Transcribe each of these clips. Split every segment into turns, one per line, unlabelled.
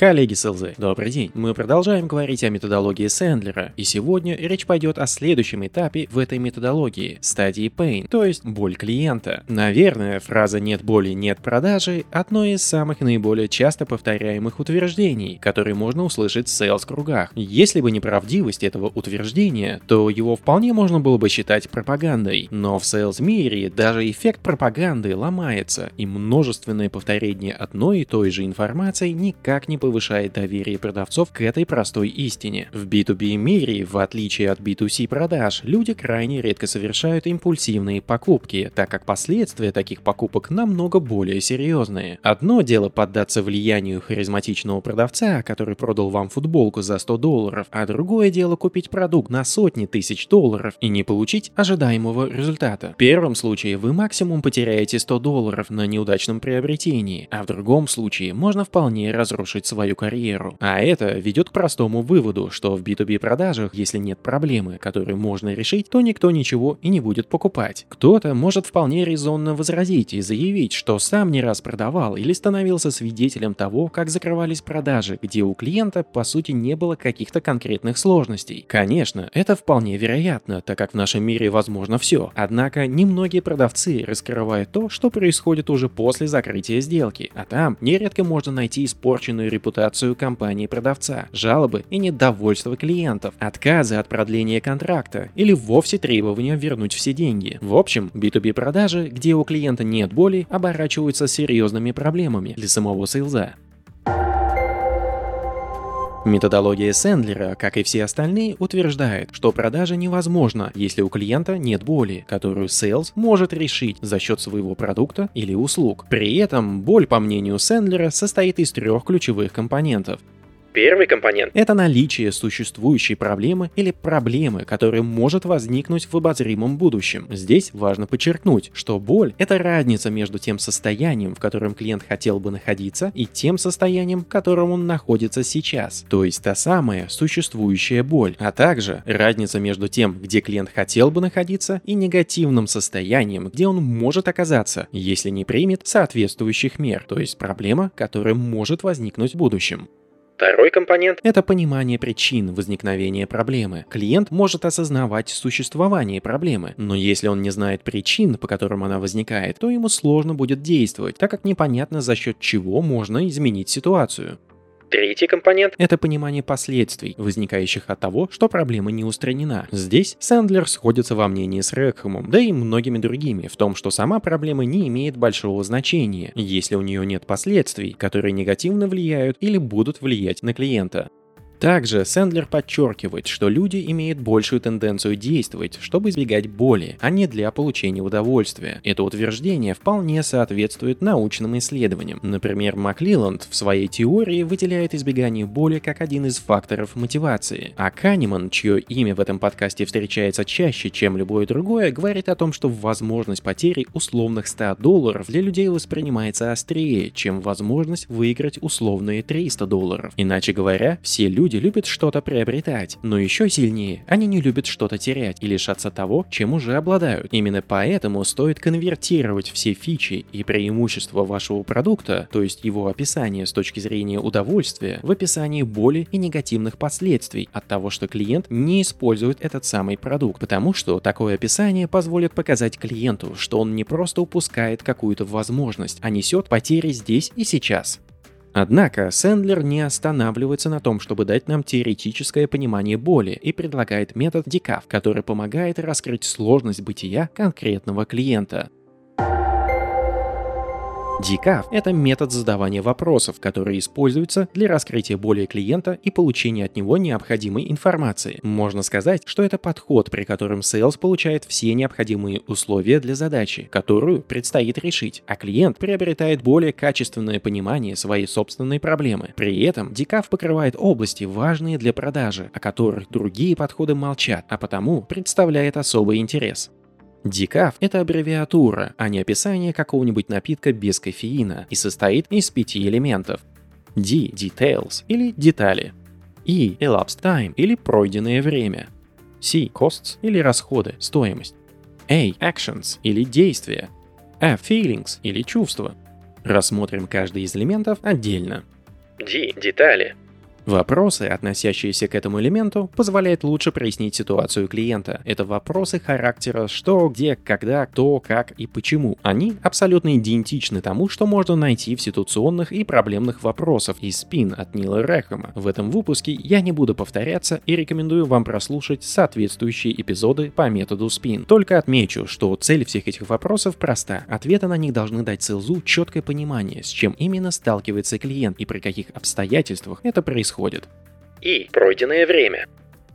Коллеги с ЛЗ, добрый день. Мы продолжаем говорить о методологии Сэндлера, и сегодня речь пойдет о следующем этапе в этой методологии – стадии Pain, то есть боль клиента. Наверное, фраза «нет боли, нет продажи» – одно из самых наиболее часто повторяемых утверждений, которые можно услышать в сейлс-кругах. Если бы не правдивость этого утверждения, то его вполне можно было бы считать пропагандой. Но в сейлс-мире даже эффект пропаганды ломается, и множественное повторение одной и той же информации никак не повышает доверие продавцов к этой простой истине. В B2B мире, в отличие от B2C продаж, люди крайне редко совершают импульсивные покупки, так как последствия таких покупок намного более серьезные. Одно дело поддаться влиянию харизматичного продавца, который продал вам футболку за 100 долларов, а другое дело купить продукт на сотни тысяч долларов и не получить ожидаемого результата. В первом случае вы максимум потеряете 100 долларов на неудачном приобретении, а в другом случае можно вполне разрушить свою карьеру. А это ведет к простому выводу, что в B2B продажах, если нет проблемы, которую можно решить, то никто ничего и не будет покупать. Кто-то может вполне резонно возразить и заявить, что сам не раз продавал или становился свидетелем того, как закрывались продажи, где у клиента по сути не было каких-то конкретных сложностей. Конечно, это вполне вероятно, так как в нашем мире возможно все. Однако немногие продавцы раскрывают то, что происходит уже после закрытия сделки, а там нередко можно найти испорченную репутацию компании-продавца, жалобы и недовольство клиентов, отказы от продления контракта или вовсе требования вернуть все деньги. В общем, B2B продажи, где у клиента нет боли, оборачиваются серьезными проблемами для самого сейлза. Методология Сэндлера, как и все остальные, утверждает, что продажа невозможна, если у клиента нет боли, которую Sales может решить за счет своего продукта или услуг. При этом боль, по мнению Сэндлера, состоит из трех ключевых компонентов
Первый компонент –
это наличие существующей проблемы или проблемы, которая может возникнуть в обозримом будущем. Здесь важно подчеркнуть, что боль – это разница между тем состоянием, в котором клиент хотел бы находиться, и тем состоянием, в котором он находится сейчас. То есть та самая существующая боль, а также разница между тем, где клиент хотел бы находиться, и негативным состоянием, где он может оказаться, если не примет соответствующих мер, то есть проблема, которая может возникнуть в будущем.
Второй компонент –
это понимание причин возникновения проблемы. Клиент может осознавать существование проблемы, но если он не знает причин, по которым она возникает, то ему сложно будет действовать, так как непонятно за счет чего можно изменить ситуацию.
Третий компонент –
это понимание последствий, возникающих от того, что проблема не устранена. Здесь Сэндлер сходится во мнении с Рекхэмом, да и многими другими, в том, что сама проблема не имеет большого значения, если у нее нет последствий, которые негативно влияют или будут влиять на клиента. Также Сэндлер подчеркивает, что люди имеют большую тенденцию действовать, чтобы избегать боли, а не для получения удовольствия. Это утверждение вполне соответствует научным исследованиям. Например, Маклиланд в своей теории выделяет избегание боли как один из факторов мотивации, а Канеман, чье имя в этом подкасте встречается чаще, чем любое другое, говорит о том, что возможность потери условных 100 долларов для людей воспринимается острее, чем возможность выиграть условные 300 долларов. Иначе говоря, все люди Люди любят что-то приобретать, но еще сильнее они не любят что-то терять и лишаться того, чем уже обладают. Именно поэтому стоит конвертировать все фичи и преимущества вашего продукта, то есть его описание с точки зрения удовольствия, в описании боли и негативных последствий от того, что клиент не использует этот самый продукт, потому что такое описание позволит показать клиенту, что он не просто упускает какую-то возможность, а несет потери здесь и сейчас. Однако Сэндлер не останавливается на том, чтобы дать нам теоретическое понимание боли и предлагает метод DECAF, который помогает раскрыть сложность бытия конкретного клиента. Decaf – это метод задавания вопросов, который используется для раскрытия боли клиента и получения от него необходимой информации. Можно сказать, что это подход, при котором Sales получает все необходимые условия для задачи, которую предстоит решить, а клиент приобретает более качественное понимание своей собственной проблемы. При этом Decaf покрывает области, важные для продажи, о которых другие подходы молчат, а потому представляет особый интерес. Дикаф – это аббревиатура, а не описание какого-нибудь напитка без кофеина и состоит из пяти элементов. D – details или детали. E – elapsed time или пройденное время. C – costs или расходы, стоимость. A – actions или действия. F – feelings или чувства. Рассмотрим каждый из элементов отдельно.
D. Детали.
Вопросы, относящиеся к этому элементу, позволяют лучше прояснить ситуацию клиента. Это вопросы характера что, где, когда, кто, как и почему. Они абсолютно идентичны тому, что можно найти в ситуационных и проблемных вопросах из спин от Нила Рэхэма. В этом выпуске я не буду повторяться и рекомендую вам прослушать соответствующие эпизоды по методу спин. Только отмечу, что цель всех этих вопросов проста. Ответы на них должны дать СЛЗу четкое понимание, с чем именно сталкивается клиент и при каких обстоятельствах это происходит происходит.
И пройденное время.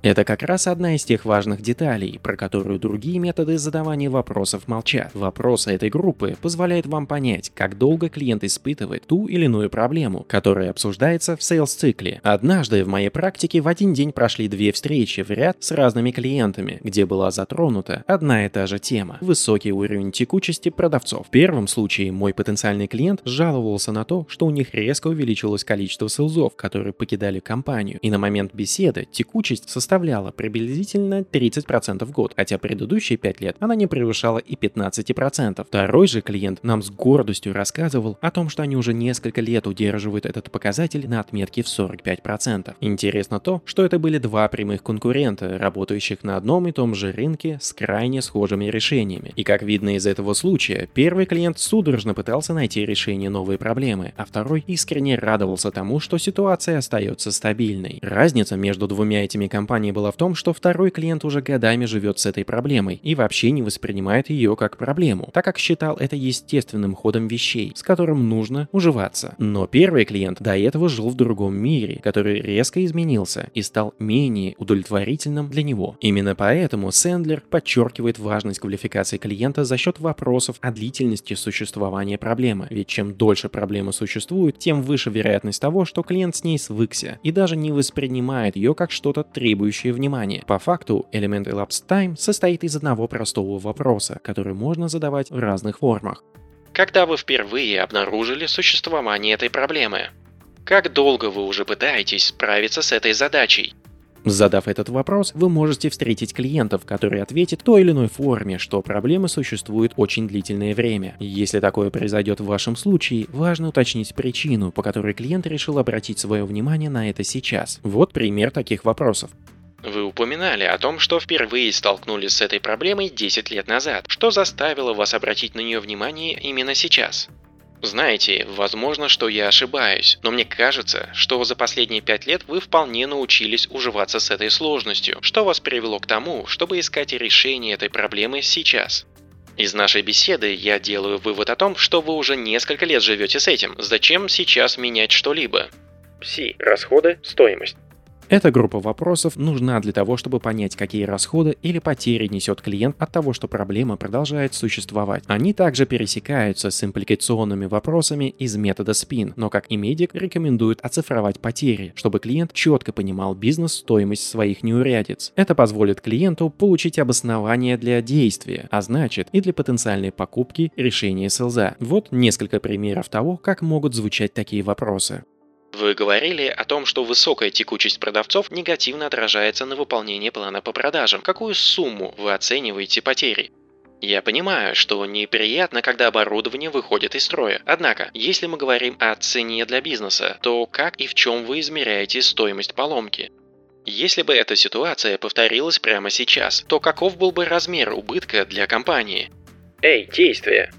Это как раз одна из тех важных деталей, про которую другие методы задавания вопросов молчат. Вопросы этой группы позволяют вам понять, как долго клиент испытывает ту или иную проблему, которая обсуждается в сейлс-цикле. Однажды в моей практике в один день прошли две встречи в ряд с разными клиентами, где была затронута одна и та же тема – высокий уровень текучести продавцов. В первом случае мой потенциальный клиент жаловался на то, что у них резко увеличилось количество сейлзов, которые покидали компанию, и на момент беседы текучесть составляла составляла приблизительно 30% в год, хотя предыдущие 5 лет она не превышала и 15%. Второй же клиент нам с гордостью рассказывал о том, что они уже несколько лет удерживают этот показатель на отметке в 45%. Интересно то, что это были два прямых конкурента, работающих на одном и том же рынке с крайне схожими решениями. И как видно из этого случая, первый клиент судорожно пытался найти решение новой проблемы, а второй искренне радовался тому, что ситуация остается стабильной. Разница между двумя этими компаниями компании была в том, что второй клиент уже годами живет с этой проблемой и вообще не воспринимает ее как проблему, так как считал это естественным ходом вещей, с которым нужно уживаться. Но первый клиент до этого жил в другом мире, который резко изменился и стал менее удовлетворительным для него. Именно поэтому Сэндлер подчеркивает важность квалификации клиента за счет вопросов о длительности существования проблемы, ведь чем дольше проблема существует, тем выше вероятность того, что клиент с ней свыкся и даже не воспринимает ее как что-то требующее требующие внимания. По факту, элемент elapsed time состоит из одного простого вопроса, который можно задавать в разных формах.
Когда вы впервые обнаружили существование этой проблемы? Как долго вы уже пытаетесь справиться с этой задачей?
Задав этот вопрос, вы можете встретить клиентов, которые ответят в той или иной форме, что проблемы существуют очень длительное время. Если такое произойдет в вашем случае, важно уточнить причину, по которой клиент решил обратить свое внимание на это сейчас. Вот пример таких вопросов.
Вы упоминали о том, что впервые столкнулись с этой проблемой 10 лет назад. Что заставило вас обратить на нее внимание именно сейчас? Знаете, возможно, что я ошибаюсь, но мне кажется, что за последние пять лет вы вполне научились уживаться с этой сложностью, что вас привело к тому, чтобы искать решение этой проблемы сейчас. Из нашей беседы я делаю вывод о том, что вы уже несколько лет живете с этим. Зачем сейчас менять что-либо?
Пси. Расходы. Стоимость.
Эта группа вопросов нужна для того, чтобы понять, какие расходы или потери несет клиент от того, что проблема продолжает существовать. Они также пересекаются с импликационными вопросами из метода SPIN, но как и медик рекомендуют оцифровать потери, чтобы клиент четко понимал бизнес-стоимость своих неурядиц. Это позволит клиенту получить обоснование для действия, а значит и для потенциальной покупки решения СЛЗ. Вот несколько примеров того, как могут звучать такие вопросы.
Вы говорили о том, что высокая текучесть продавцов негативно отражается на выполнении плана по продажам. Какую сумму вы оцениваете потери? Я понимаю, что неприятно, когда оборудование выходит из строя. Однако, если мы говорим о цене для бизнеса, то как и в чем вы измеряете стоимость поломки? Если бы эта ситуация повторилась прямо сейчас, то каков был бы размер убытка для компании?
Эй, действие!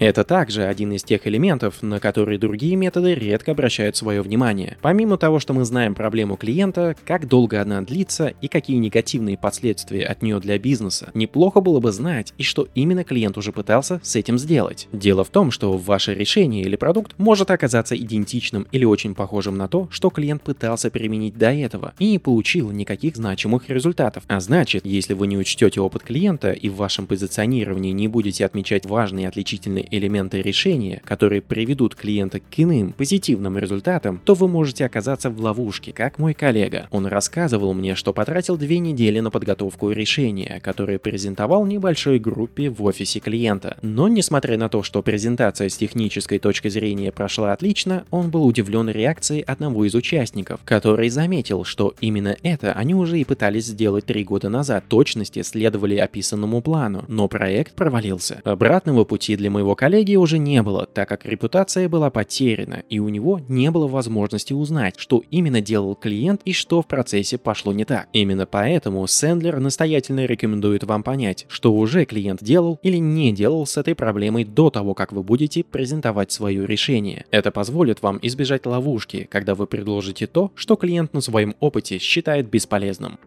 Это также один из тех элементов, на которые другие методы редко обращают свое внимание. Помимо того, что мы знаем проблему клиента, как долго она длится и какие негативные последствия от нее для бизнеса, неплохо было бы знать и что именно клиент уже пытался с этим сделать. Дело в том, что ваше решение или продукт может оказаться идентичным или очень похожим на то, что клиент пытался применить до этого и не получил никаких значимых результатов. А значит, если вы не учтете опыт клиента и в вашем позиционировании не будете отмечать важные отличительные элементы решения, которые приведут клиента к иным позитивным результатам, то вы можете оказаться в ловушке, как мой коллега. Он рассказывал мне, что потратил две недели на подготовку решения, которое презентовал небольшой группе в офисе клиента. Но несмотря на то, что презентация с технической точки зрения прошла отлично, он был удивлен реакцией одного из участников, который заметил, что именно это они уже и пытались сделать три года назад. Точности следовали описанному плану, но проект провалился. Обратного пути для моего коллеги уже не было, так как репутация была потеряна, и у него не было возможности узнать, что именно делал клиент и что в процессе пошло не так. Именно поэтому Сэндлер настоятельно рекомендует вам понять, что уже клиент делал или не делал с этой проблемой до того, как вы будете презентовать свое решение. Это позволит вам избежать ловушки, когда вы предложите то, что клиент на своем опыте считает бесполезным.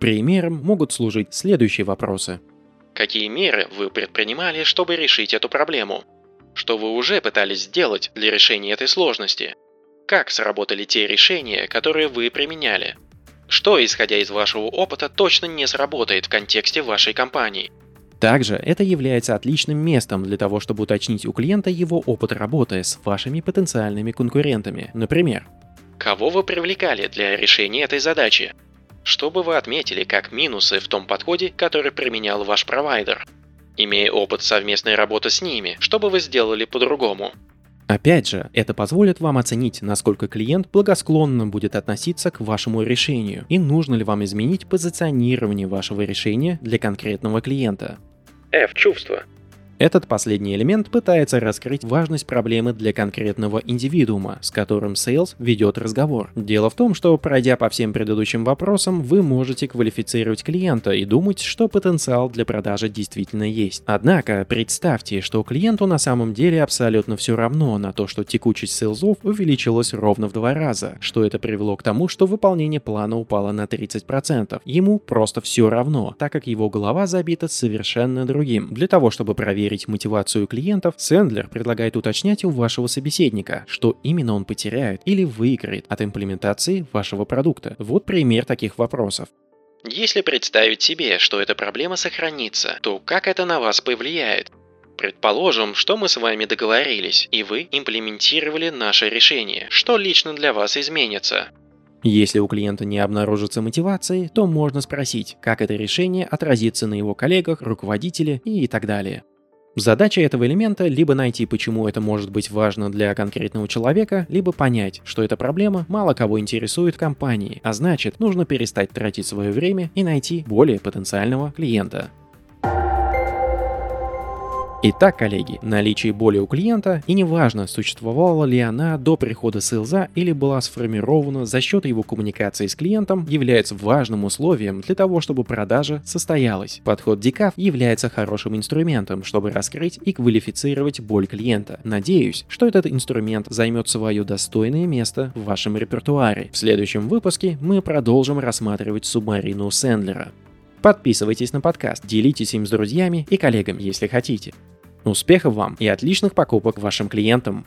Примером могут служить следующие вопросы.
Какие меры вы предпринимали, чтобы решить эту проблему? Что вы уже пытались сделать для решения этой сложности? Как сработали те решения, которые вы применяли? Что, исходя из вашего опыта, точно не сработает в контексте вашей компании?
Также это является отличным местом для того, чтобы уточнить у клиента его опыт работы с вашими потенциальными конкурентами. Например,
кого вы привлекали для решения этой задачи? Что бы вы отметили как минусы в том подходе, который применял ваш провайдер? Имея опыт совместной работы с ними, что бы вы сделали по-другому?
Опять же, это позволит вам оценить, насколько клиент благосклонно будет относиться к вашему решению и нужно ли вам изменить позиционирование вашего решения для конкретного клиента.
F.
Этот последний элемент пытается раскрыть важность проблемы для конкретного индивидуума, с которым Sales ведет разговор. Дело в том, что пройдя по всем предыдущим вопросам, вы можете квалифицировать клиента и думать, что потенциал для продажи действительно есть. Однако представьте, что клиенту на самом деле абсолютно все равно на то, что текучесть сейлзов увеличилась ровно в два раза, что это привело к тому, что выполнение плана упало на 30%. Ему просто все равно, так как его голова забита совершенно другим. Для того, чтобы проверить проверить мотивацию клиентов, Сэндлер предлагает уточнять у вашего собеседника, что именно он потеряет или выиграет от имплементации вашего продукта. Вот пример таких вопросов.
Если представить себе, что эта проблема сохранится, то как это на вас повлияет? Предположим, что мы с вами договорились, и вы имплементировали наше решение. Что лично для вас изменится?
Если у клиента не обнаружится мотивации, то можно спросить, как это решение отразится на его коллегах, руководителе и так далее. Задача этого элемента либо найти, почему это может быть важно для конкретного человека, либо понять, что эта проблема мало кого интересует компании, а значит, нужно перестать тратить свое время и найти более потенциального клиента. Итак, коллеги, наличие боли у клиента, и неважно, существовала ли она до прихода сейлза или была сформирована за счет его коммуникации с клиентом, является важным условием для того, чтобы продажа состоялась. Подход DCAF является хорошим инструментом, чтобы раскрыть и квалифицировать боль клиента. Надеюсь, что этот инструмент займет свое достойное место в вашем репертуаре. В следующем выпуске мы продолжим рассматривать субмарину Сэндлера. Подписывайтесь на подкаст, делитесь им с друзьями и коллегами, если хотите. Успехов вам и отличных покупок вашим клиентам!